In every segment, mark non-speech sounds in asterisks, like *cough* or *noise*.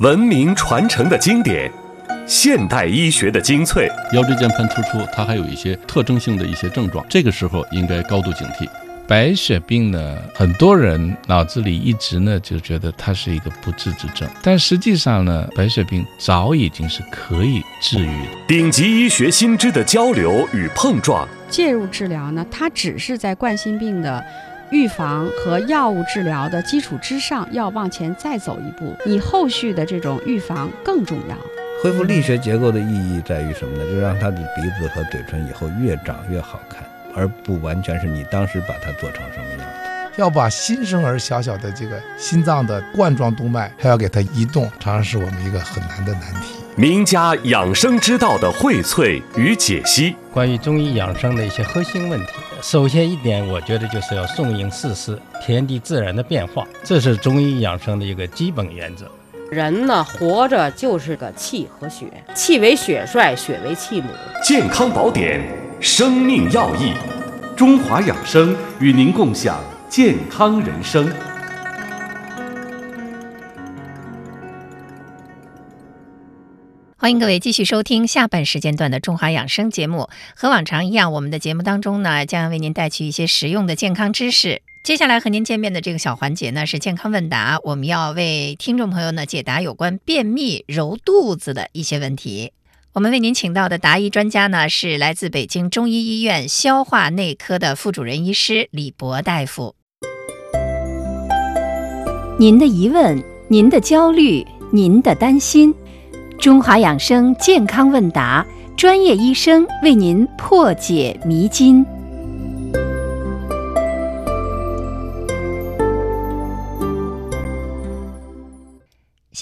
文明传承的经典，现代医学的精粹。腰椎间盘突出，它还有一些特征性的一些症状，这个时候应该高度警惕。白血病呢，很多人脑子里一直呢就觉得它是一个不治之症，但实际上呢，白血病早已经是可以治愈的。顶级医学新知的交流与碰撞，介入治疗呢，它只是在冠心病的预防和药物治疗的基础之上，要往前再走一步。你后续的这种预防更重要。恢复力学结构的意义在于什么呢？就让他的鼻子和嘴唇以后越长越好看。而不完全是你当时把它做成什么样子。要把新生儿小小的这个心脏的冠状动脉还要给它移动，常常是我们一个很难的难题。名家养生之道的荟萃与解析，关于中医养生的一些核心问题。首先一点，我觉得就是要顺应四时，天地自然的变化，这是中医养生的一个基本原则。人呢，活着就是个气和血，气为血帅，血为气母。健康宝典。生命要义，中华养生与您共享健康人生。欢迎各位继续收听下半时间段的中华养生节目。和往常一样，我们的节目当中呢，将为您带去一些实用的健康知识。接下来和您见面的这个小环节呢，是健康问答，我们要为听众朋友呢解答有关便秘、揉肚子的一些问题。我们为您请到的答疑专家呢，是来自北京中医医院消化内科的副主任医师李博大夫。您的疑问、您的焦虑、您的担心，中华养生健康问答，专业医生为您破解迷津。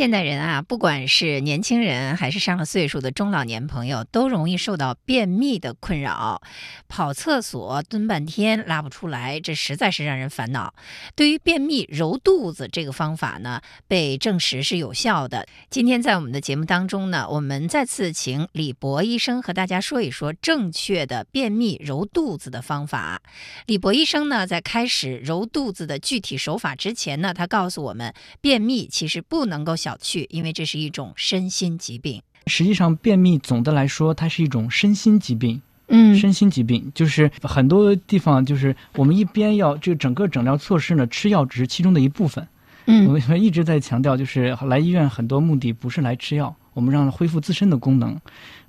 现代人啊，不管是年轻人还是上了岁数的中老年朋友，都容易受到便秘的困扰。跑厕所蹲半天拉不出来，这实在是让人烦恼。对于便秘，揉肚子这个方法呢，被证实是有效的。今天在我们的节目当中呢，我们再次请李博医生和大家说一说正确的便秘揉肚子的方法。李博医生呢，在开始揉肚子的具体手法之前呢，他告诉我们，便秘其实不能够。小觑，因为这是一种身心疾病。实际上，便秘总的来说，它是一种身心疾病。嗯，身心疾病就是很多地方，就是我们一边要这个整个诊疗措施呢，吃药只是其中的一部分。嗯，我们一直在强调，就是来医院很多目的不是来吃药，我们让恢复自身的功能。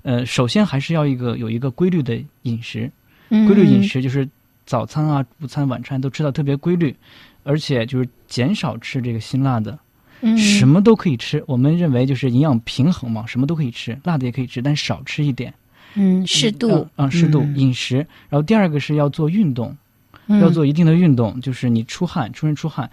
呃，首先还是要一个有一个规律的饮食。规律饮食就是早餐啊、午餐、晚餐都吃到特别规律，而且就是减少吃这个辛辣的。什么都可以吃，我们认为就是营养平衡嘛，什么都可以吃，辣的也可以吃，但少吃一点。嗯，适度啊，适度饮食。然后第二个是要做运动，要做一定的运动，就是你出汗，出身出汗。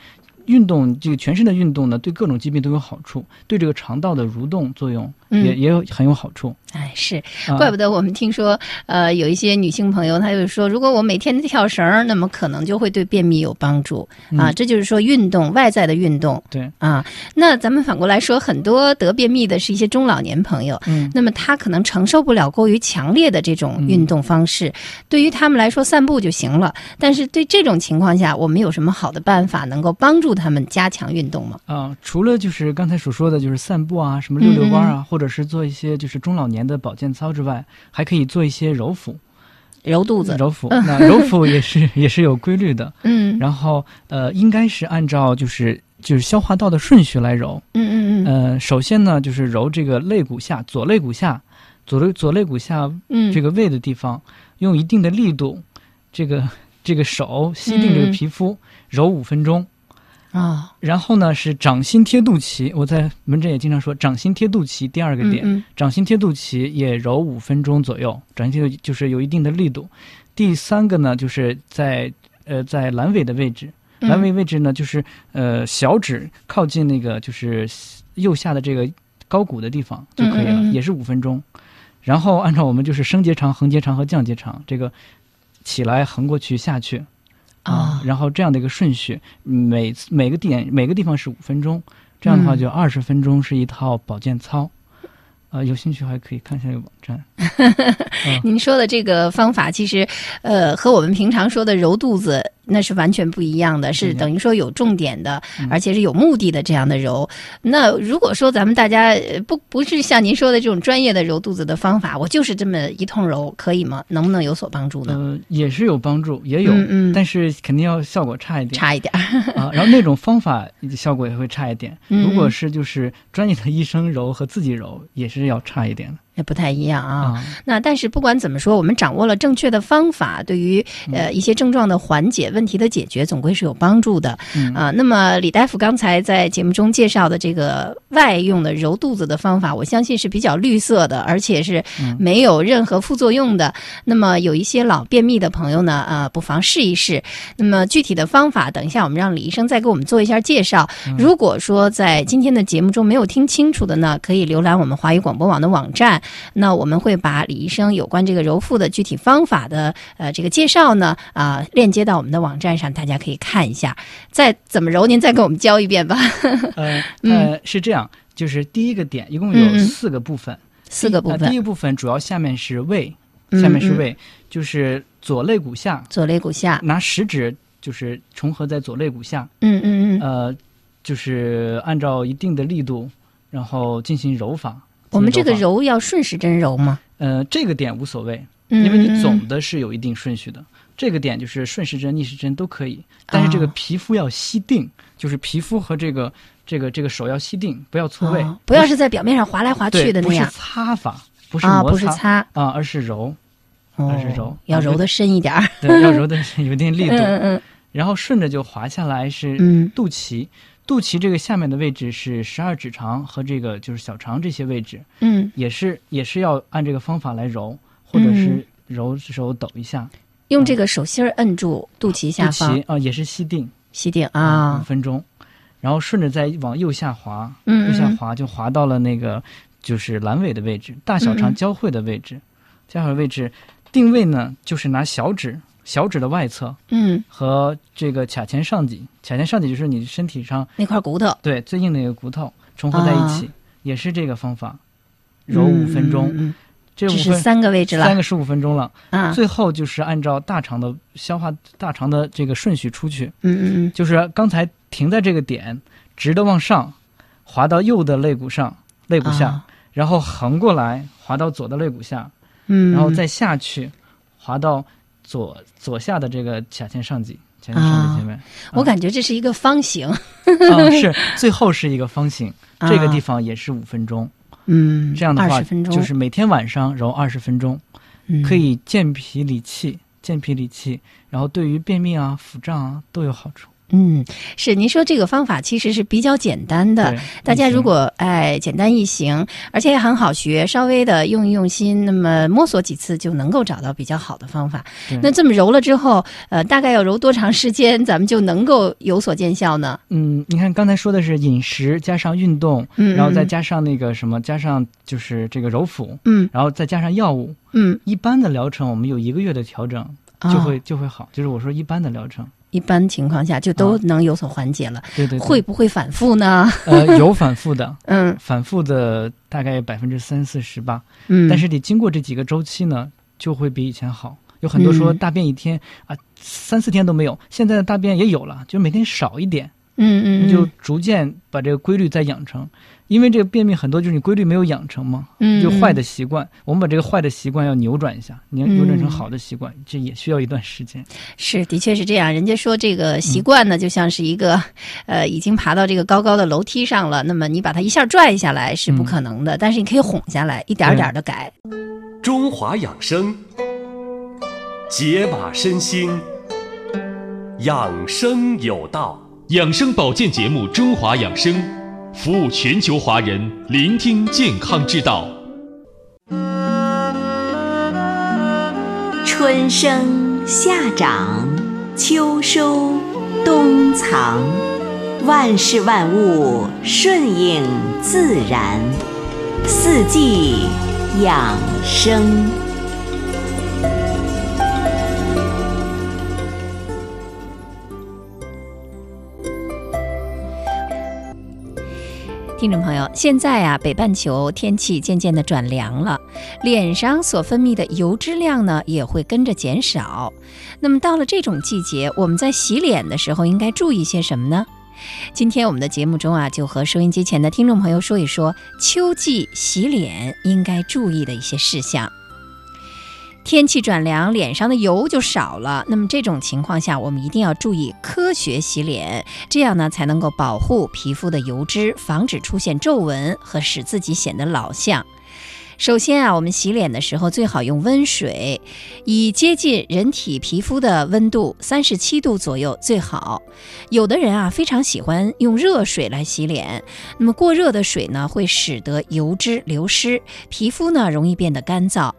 运动这个全身的运动呢，对各种疾病都有好处，对这个肠道的蠕动作用也也有很有好处。哎，是，怪不得我们听说，呃，有一些女性朋友，她就说，如果我每天跳绳，那么可能就会对便秘有帮助啊。这就是说，运动外在的运动，对啊。那咱们反过来说，很多得便秘的是一些中老年朋友，嗯，那么他可能承受不了过于强烈的这种运动方式，对于他们来说，散步就行了。但是对这种情况下，我们有什么好的办法能够帮助他们加强运动吗？啊，除了就是刚才所说的就是散步啊，什么溜溜弯啊，或者是做一些就是中老年。的保健操之外，还可以做一些揉腹、揉肚子、揉腹。那揉腹也是 *laughs* 也是有规律的，嗯。然后呃，应该是按照就是就是消化道的顺序来揉，嗯嗯嗯。呃，首先呢，就是揉这个肋骨下左肋骨下左肋左肋骨下这个胃的地方，用一定的力度，这个这个手吸定这个皮肤，揉五分钟。啊，然后呢是掌心贴肚脐，我在门诊也经常说掌心贴肚脐。第二个点，掌心贴肚脐也揉五分钟左右，掌心贴就是有一定的力度。第三个呢，就是在呃在阑尾的位置，阑尾位置呢就是呃小指靠近那个就是右下的这个高骨的地方就可以了，也是五分钟。然后按照我们就是升结肠、横结肠和降结肠这个起来横过去下去。啊，然后这样的一个顺序，每次每个点每个地方是五分钟，这样的话就二十分钟是一套保健操。啊，有兴趣还可以看一下这个网站。*laughs* 您说的这个方法，其实呃和我们平常说的揉肚子那是完全不一样的，是嗯等于说有重点的，嗯而且是有目的的这样的揉。那如果说咱们大家呃不不是像您说的这种专业的揉肚子的方法，我就是这么一通揉，可以吗？能不能有所帮助呢？呃，也是有帮助，也有，但是肯定要效果差一点，差一点 *laughs* 啊。然后那种方法效果也会差一点。嗯如果是就是专业的医生揉和自己揉，也是要差一点的也不太一样啊。啊。那但是不管怎么说，我们掌握了正确的方法，对于呃一些症状的缓解、问题的解决，总归是有帮助的嗯啊。那么李大夫刚才在节目中介绍的这个外用的揉肚子的方法，我相信是比较绿色的，而且是嗯没有任何副作用的。那么有一些老便秘的朋友呢，呃，不妨试一试。那么具体的方法，等一下我们让李医生再给我们做一下介绍。如果说在今天的节目中没有听清楚的呢，可以浏览我们华语广播网的网站。那我们会把李医生有关这个揉腹的具体方法的呃这个介绍呢啊、链接到我们的网站上，大家可以看一下。再怎么揉，您再给我们教一遍吧。*laughs* 呃嗯呃，是这样，就是第一个点一共有四个部分，四个部分呃第一个部分主要下面是胃，下面是胃，就是左肋骨下，左肋骨下，拿食指就是重合在左肋骨下，嗯嗯嗯，呃，就是按照一定的力度，然后进行揉法。我们这个揉要顺时针揉吗？呃，这个点无所谓，嗯因为你总的是有一定顺序的。这个点就是顺时针、逆时针都可以，但是这个哦。皮肤要吸定，就是皮肤和这个这个这个手要吸定，不要错位，哦。不要是在表面上划来划去的那样。擦法，不是啊，摩不是擦，啊，而是揉，哦而是揉，啊要揉的深一点儿。对，要揉的 *laughs* 有一定力度，嗯嗯。然后顺着就滑下来是嗯。肚脐，肚脐这个下面的位置是十二指肠和这个就是小肠这些位置，嗯，也是也是要按这个方法来揉，或者嗯。是揉手抖一下，用这个手心儿摁住肚脐下肚方脐，啊也是吸定。吸定啊。五啊，分钟，然后顺着再往右下滑，嗯嗯。右下滑就滑到了那个就是阑尾的位置，大小肠交汇的位置，交汇位置定位呢就是拿小指小指的外侧嗯，和这个髂前上棘，髂前上棘就是你身体上那块骨头。对最硬的一个骨头重合在一起，啊。也是这个方法，揉五分钟，这五分这是三个位置了。三个十五分钟了，啊，最后就是按照大肠的消化大肠的这个顺序出去，嗯嗯嗯，就是刚才停在这个点，直的往上，滑到右的肋骨上，肋骨下，啊。然后横过来滑到左的肋骨下，嗯，然后再下去，滑到左左下的这个髂前上棘，髂前上棘前面。我感觉这是一个方形，啊、*laughs* 是最后是一个方形，啊这个地方也是五分钟。嗯，这样的话就是每天晚上揉二十分钟，嗯可以健脾理气，健脾理气，然后对于便秘啊、腹胀啊都有好处。嗯，是您说这个方法其实是比较简单的，大家如果哎简单易行，而且也很好学，稍微的用一用心，那么摸索几次就能够找到比较好的方法。那这么揉了之后，呃，大概要揉多长时间，咱们就能够有所见效呢？嗯，你看刚才说的是饮食加上运动，嗯。然后再嗯加上那个什么，加上就是这个揉腹，嗯。然后再加上药物，嗯，一般的疗程我们有一个月的调整哦就会、就会好，就是我说一般的疗程，一般情况下就都能有所缓解了。对对对。会不会反复呢？呃有反复的，*laughs* 嗯。反复的大概百分之三四十吧，嗯。但是你经过这几个周期呢，就会比以前好。有很多说嗯。大便一天、啊三四天都没有，现在的大便也有了，就每天少一点，嗯嗯，你就嗯逐渐把这个规律再养成。因为这个便秘很多就是你规律没有养成嘛，嗯就坏的习惯。我们把这个坏的习惯要扭转一下，你要扭转成嗯好的习惯，这也需要一段时间。是，的确是这样。人家说这个习惯呢，就像是一个，呃，已经爬到这个高高的楼梯上了，那么你把它一下拽下来是不可能的，但是你可以哄下来，一点儿点的改。中华养生，解码身心，养生有道。养生保健节目《中华养生》，服务全球华人，聆听健康之道。春生夏长，秋收冬藏，万事万物顺应自然，四季养生。听众朋友，现在啊，北半球天气渐渐的转凉了，脸上所分泌的油脂量呢也会跟着减少。那么到了这种季节，我们在洗脸的时候应该注意些什么呢？今天我们的节目中啊，就和收音机前的听众朋友说一说秋季洗脸应该注意的一些事项。天气转凉，脸上的油就少了。那么这种情况下，我们一定要注意科学洗脸，这样呢才能够保护皮肤的油脂，防止出现皱纹和使自己显得老相。首先啊，我们洗脸的时候最好用温水，以接近人体皮肤的温度，三十七度左右最好。有的人啊非常喜欢用热水来洗脸，那么过热的水呢会使得油脂流失，皮肤呢容易变得干燥；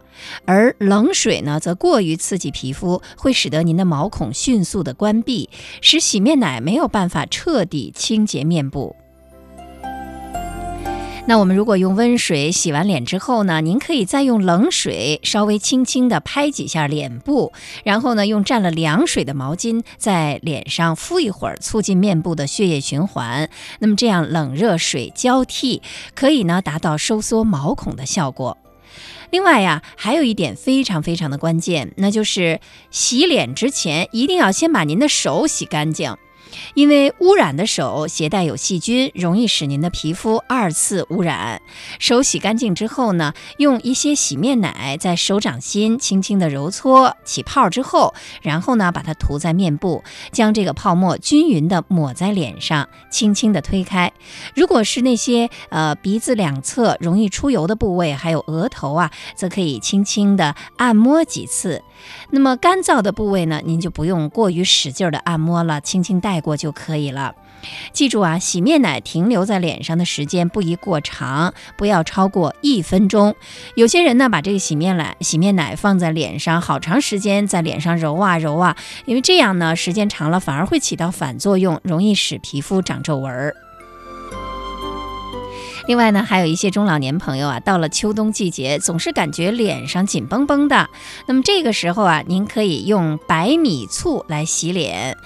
而冷水呢则过于刺激皮肤，会使得您的毛孔迅速的关闭，使洗面奶没有办法彻底清洁面部。那我们如果用温水洗完脸之后呢，您可以再用冷水稍微轻轻地拍几下脸部，然后呢，用蘸了凉水的毛巾在脸上敷一会儿，促进面部的血液循环。那么这样冷热水交替，可以呢达到收缩毛孔的效果。另外呀，还有一点非常非常的关键，那就是洗脸之前一定要先把您的手洗干净。因为污染的手携带有细菌，容易使您的皮肤二次污染。手洗干净之后呢，用一些洗面奶在手掌心轻轻的揉搓起泡之后，然后呢把它涂在面部，将这个泡沫均匀的抹在脸上，轻轻的推开。如果是那些呃鼻子两侧容易出油的部位，还有额头啊，则可以轻轻的按摩几次。那么干燥的部位呢，您就不用过于使劲的按摩了，轻轻带过就可以了。记住啊，洗面奶停留在脸上的时间不宜过长，不要超过一分钟。有些人呢，把这个洗面奶洗面奶放在脸上好长时间，在脸上揉啊揉啊，因为这样呢，时间长了反而会起到反作用，容易使皮肤长皱纹儿。另外呢，还有一些中老年朋友啊，到了秋冬季节，总是感觉脸上紧绷绷的。那么这个时候啊，您可以用白米醋来洗脸。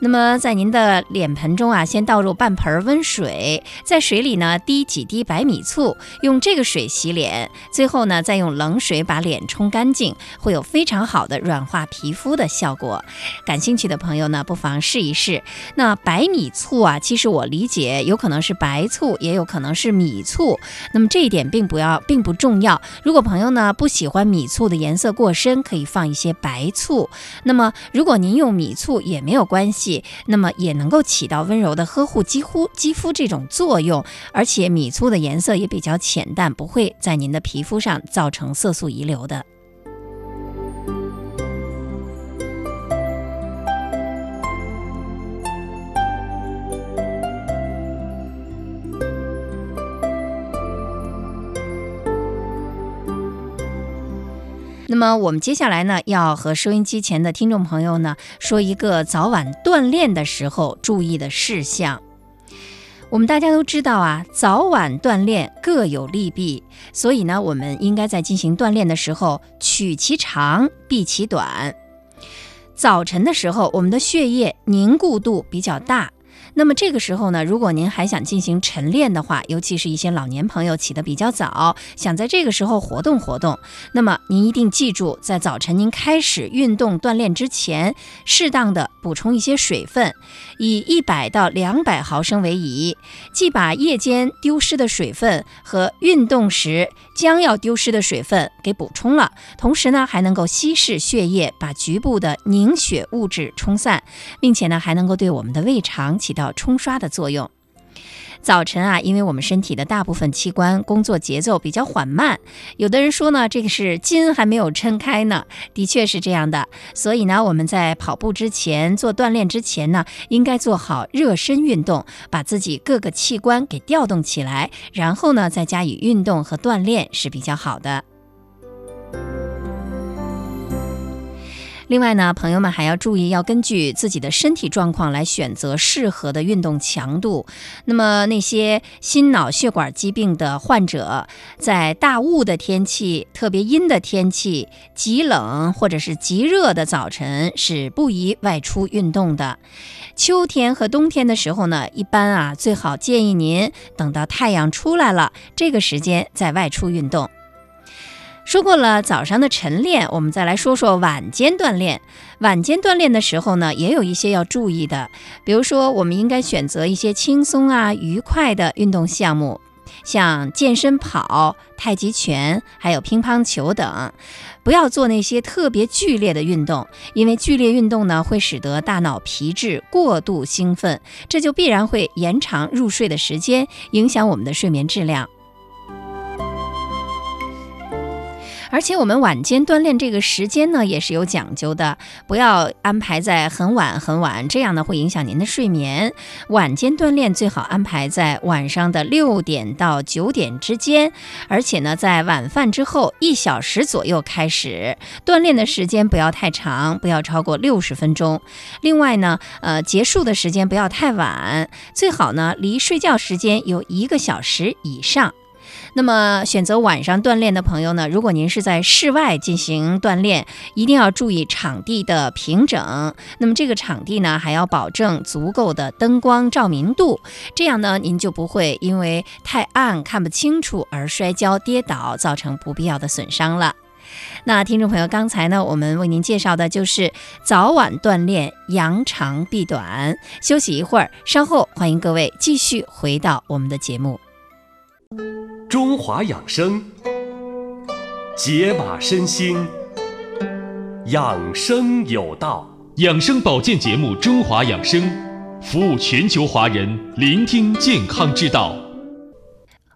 那么在您的脸盆中啊，先倒入半盆温水，在水里呢滴几滴白米醋，用这个水洗脸。最后呢，再用冷水把脸冲干净，会有非常好的软化皮肤的效果。感兴趣的朋友呢，不妨试一试。那白米醋啊，其实我理解有可能是白醋，也有可能是米。米醋，那么这一点并不要，并不重要。如果朋友呢不喜欢米醋的颜色过深，可以放一些白醋。那么如果您用米醋也没有关系，那么也能够起到温柔的呵护肌肤肌肤这种作用。而且米醋的颜色也比较浅淡，不会在您的皮肤上造成色素遗留的。那么我们接下来呢，要和收音机前的听众朋友呢说一个早晚锻炼的时候注意的事项。我们大家都知道啊，早晚锻炼各有利弊，所以呢，我们应该在进行锻炼的时候取其长，避其短。早晨的时候，我们的血液凝固度比较大。那么这个时候呢，如果您还想进行晨练的话，尤其是一些老年朋友起得比较早，想在这个时候活动活动，那么您一定记住，在早晨您开始运动锻炼之前，适当的补充一些水分，以一百到两百毫升为宜，既把夜间丢失的水分和运动时将要丢失的水分给补充了，同时呢，还能够稀释血液，把局部的凝血物质冲散，并且呢，还能够对我们的胃肠起到。冲刷的作用。早晨啊，因为我们身体的大部分器官工作节奏比较缓慢，有的人说呢，这个是筋还没有抻开呢，的确是这样的。所以呢，我们在跑步之前做锻炼之前呢，应该做好热身运动，把自己各个器官给调动起来，然后呢，再加以运动和锻炼是比较好的。另外呢，朋友们还要注意，要根据自己的身体状况来选择适合的运动强度。那么那些心脑血管疾病的患者，在大雾的天气、特别阴的天气、极冷或者是极热的早晨是不宜外出运动的。秋天和冬天的时候呢，一般啊最好建议您等到太阳出来了这个时间再外出运动。说过了早上的晨练，我们再来说说晚间锻炼。晚间锻炼的时候呢，也有一些要注意的，比如说我们应该选择一些轻松啊、愉快的运动项目，像健身跑、太极拳，还有乒乓球等。不要做那些特别剧烈的运动，因为剧烈运动呢会使得大脑皮质过度兴奋，这就必然会延长入睡的时间，影响我们的睡眠质量。而且我们晚间锻炼这个时间呢，也是有讲究的，不要安排在很晚很晚，这样呢会影响您的睡眠。晚间锻炼最好安排在晚上的六点到九点之间，而且呢在晚饭之后一小时左右开始锻炼的时间不要太长，不要超过六十分钟。另外呢，呃，结束的时间不要太晚，最好呢离睡觉时间有一个小时以上。那么，选择晚上锻炼的朋友呢？如果您是在室外进行锻炼，一定要注意场地的平整。那么，这个场地呢，还要保证足够的灯光照明度，这样呢，您就不会因为太暗看不清楚而摔跤跌倒，造成不必要的损伤了。那听众朋友，刚才呢，我们为您介绍的就是早晚锻炼，扬长避短。休息一会儿，稍后欢迎各位继续回到我们的节目。中华养生，解码身心，养生有道。养生保健节目《中华养生》，服务全球华人，聆听健康之道。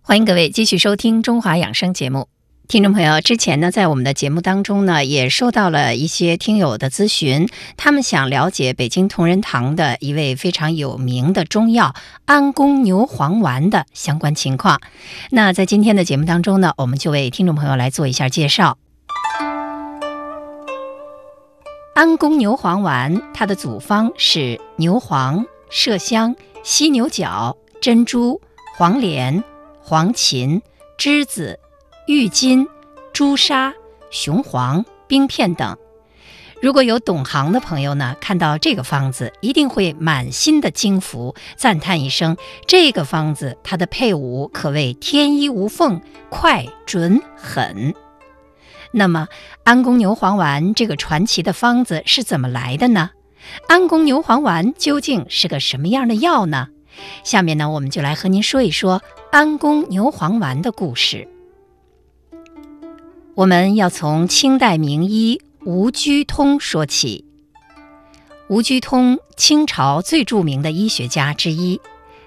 欢迎各位继续收听《中华养生》节目。听众朋友，之前呢，在我们的节目当中呢，也收到了一些听友的咨询，他们想了解北京同仁堂的一位非常有名的中药安宫牛黄丸的相关情况。那在今天的节目当中呢，我们就为听众朋友来做一下介绍。安宫牛黄丸，它的组方是牛黄、麝香、犀牛角、珍珠、黄连、黄芩、栀子。郁金、朱砂、雄黄、冰片等。如果有懂行的朋友呢，看到这个方子，一定会满心的惊服，赞叹一声：“这个方子，它的配伍可谓天衣无缝，快、准、狠。”那么，安宫牛黄丸这个传奇的方子是怎么来的呢？安宫牛黄丸究竟是个什么样的药呢？下面呢，我们就来和您说一说安宫牛黄丸的故事。我们要从清代名医吴鞠通说起。吴鞠通，清朝最著名的医学家之一，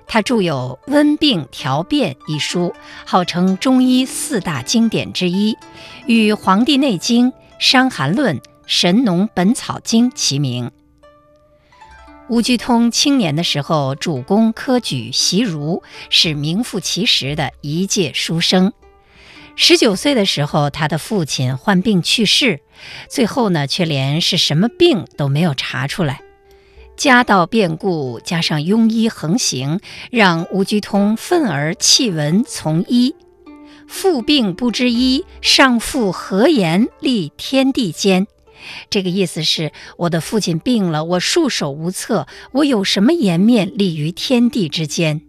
他著有《温病调变》一书，号称中医四大经典之一，与《黄帝内经》《伤寒论》《神农本草经》齐名。吴鞠通青年的时候，主攻科举习儒，是名副其实的一介书生。十九岁的时候，他的父亲患病去世，最后呢，却连是什么病都没有查出来。家道变故加上庸医横行，让吴居通愤而弃文从医。父病不知医，上父何言立天地间？这个意思是，我的父亲病了，我束手无策，我有什么颜面立于天地之间？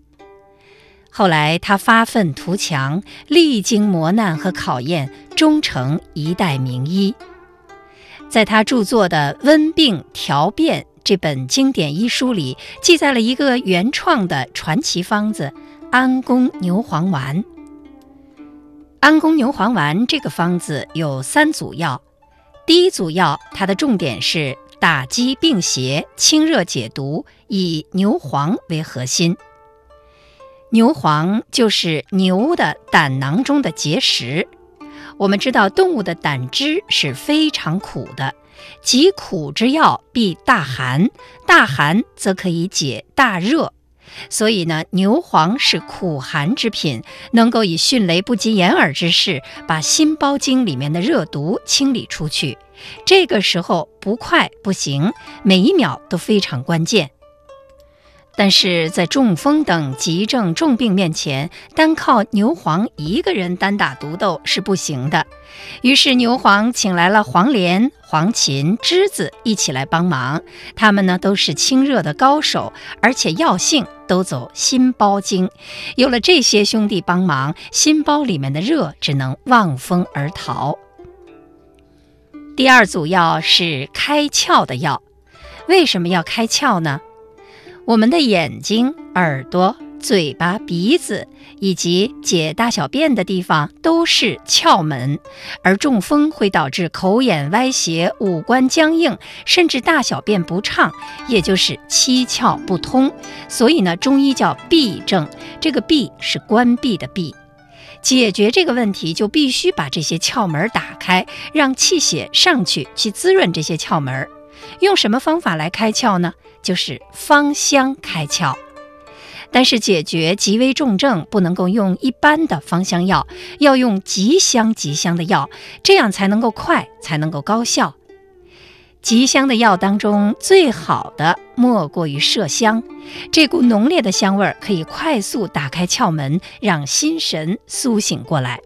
后来，他发愤图强，历经磨难和考验，终成一代名医。在他著作的《温病调变》这本经典医书里，记载了一个原创的传奇方子——安宫牛黄丸。安宫牛黄丸这个方子有三组药，第一组药，它的重点是打击病邪、清热解毒，以牛黄为核心。牛黄就是牛的胆囊中的结石。我们知道，动物的胆汁是非常苦的，极苦之药必大寒，大寒则可以解大热。所以呢，牛黄是苦寒之品，能够以迅雷不及掩耳之势把心包经里面的热毒清理出去。这个时候不快不行，每一秒都非常关键。但是在中风等急症重病面前，单靠牛黄一个人单打独斗是不行的。于是牛黄请来了黄连、黄芩、栀子一起来帮忙。他们呢都是清热的高手，而且药性都走心包经。有了这些兄弟帮忙，心包里面的热只能望风而逃。第二组药是开窍的药，为什么要开窍呢？我们的眼睛、耳朵、嘴巴、鼻子以及解大小便的地方都是窍门，而中风会导致口眼歪斜、五官僵硬，甚至大小便不畅，也就是七窍不通。所以呢，中医叫闭症，这个闭是关闭的闭。解决这个问题，就必须把这些窍门打开，让气血上去，去滋润这些窍门。用什么方法来开窍呢？就是芳香开窍，但是解决极危重症不能够用一般的芳香药，要用极香极香的药，这样才能够快，才能够高效。极香的药当中最好的莫过于麝香，这股浓烈的香味儿可以快速打开窍门，让心神苏醒过来。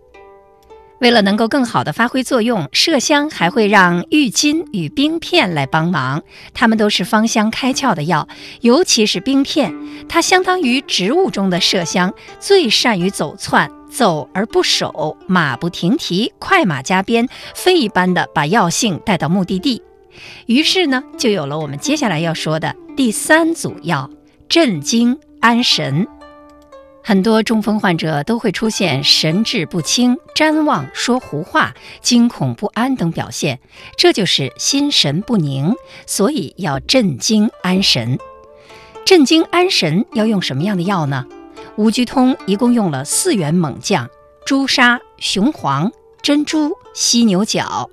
为了能够更好的发挥作用，麝香还会让郁金与冰片来帮忙，它们都是芳香开窍的药。尤其是冰片，它相当于植物中的麝香，最善于走窜，走而不守，马不停蹄，快马加鞭，飞一般的把药性带到目的地。于是呢，就有了我们接下来要说的第三组药——镇惊安神。很多中风患者都会出现神志不清、瞻望、说胡话、惊恐不安等表现，这就是心神不宁，所以要镇惊安神。镇惊安神要用什么样的药呢？吴鞠通一共用了四员猛将：朱砂、雄黄、珍珠、犀牛角。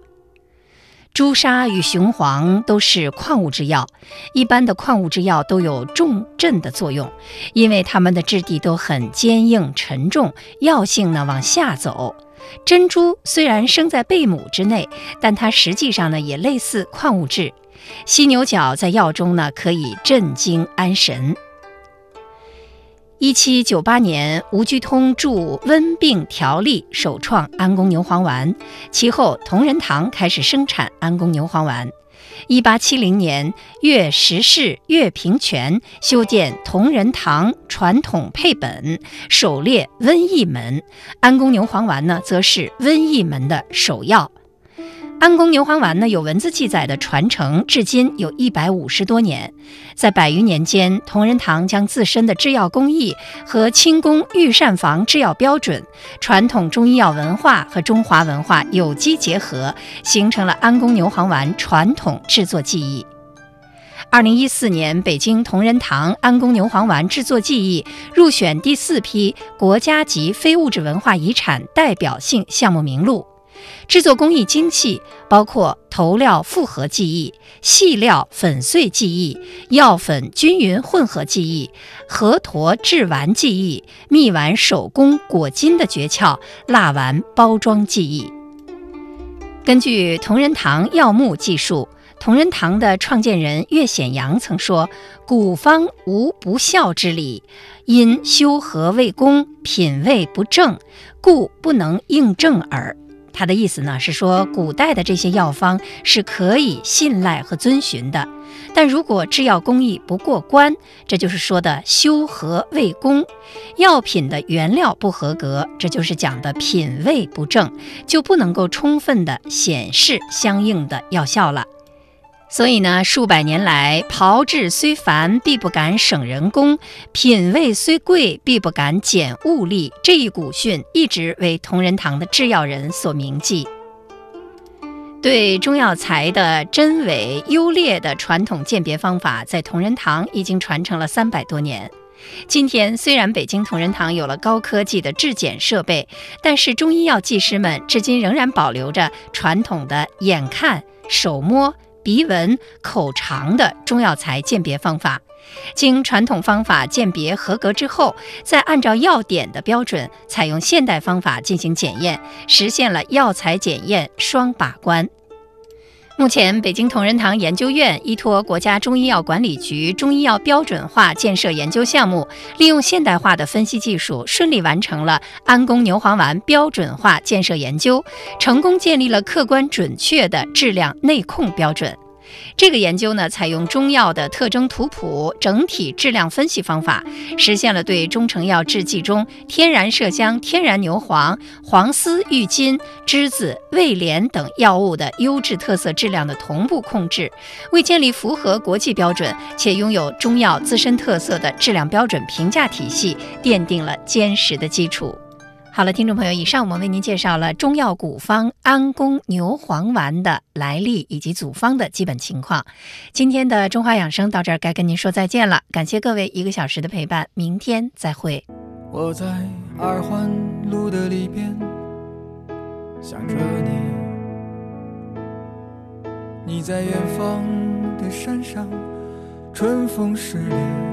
朱砂与雄黄都是矿物制药，一般的矿物制药都有重镇的作用，因为它们的质地都很坚硬沉重，药性呢往下走。珍珠虽然生在贝母之内，但它实际上呢也类似矿物质。犀牛角在药中呢可以镇惊安神。一七九八年，吴鞠通著《温病条例》，首创安宫牛黄丸。其后，同仁堂开始生产安宫牛黄丸。一八七零年，岳石氏、岳平泉修建同仁堂传统配本，首列瘟疫门。安宫牛黄丸呢，则是瘟疫门的首药。安宫牛黄丸呢，有文字记载的传承至今有一百五十多年。在百余年间，同仁堂将自身的制药工艺和清宫御膳房制药标准、传统中医药文化和中华文化有机结合，形成了安宫牛黄丸传统制作技艺。二零一四年，北京同仁堂安宫牛黄丸制作技艺入选第四批国家级非物质文化遗产代表性项目名录。制作工艺精细，包括头料复合技艺、细料粉碎技艺、药粉均匀混合技艺、河坨制丸技艺、蜜丸手工裹金的诀窍、蜡丸包装技艺。根据同仁堂药目记述，同仁堂的创建人岳显阳曾说：“古方无不孝之理，因修和未功，品味不正，故不能应正耳。”他的意思呢是说，古代的这些药方是可以信赖和遵循的，但如果制药工艺不过关，这就是说的修和未功，药品的原料不合格，这就是讲的品味不正，就不能够充分的显示相应的药效了。所以呢，数百年来，炮制虽繁，必不敢省人工；品味虽贵，必不敢减物力。这一古训一直为同仁堂的制药人所铭记。对中药材的真伪优劣的传统鉴别方法，在同仁堂已经传承了三百多年。今天，虽然北京同仁堂有了高科技的质检设备，但是中医药技师们至今仍然保留着传统的眼看、手摸。鼻闻口尝的中药材鉴别方法，经传统方法鉴别合格之后，再按照药典的标准，采用现代方法进行检验，实现了药材检验双把关。目前，北京同仁堂研究院依托国家中医药管理局中医药标准化建设研究项目，利用现代化的分析技术，顺利完成了安宫牛黄丸标准化建设研究，成功建立了客观准确的质量内控标准。这个研究呢，采用中药的特征图谱整体质量分析方法，实现了对中成药制剂中天然麝香、天然牛黄、黄丝、郁金、栀子、味莲等药物的优质特色质量的同步控制，为建立符合国际标准且拥有中药自身特色的质量标准评价体系奠定了坚实的基础。好了，听众朋友，以上我们为您介绍了中药古方安宫牛黄丸的来历以及组方的基本情况。今天的中华养生到这儿该跟您说再见了，感谢各位一个小时的陪伴，明天再会。我在二环路的里边想着你，你在远方的山上，春风十里。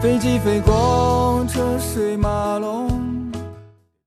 飞机飞过车水马龙。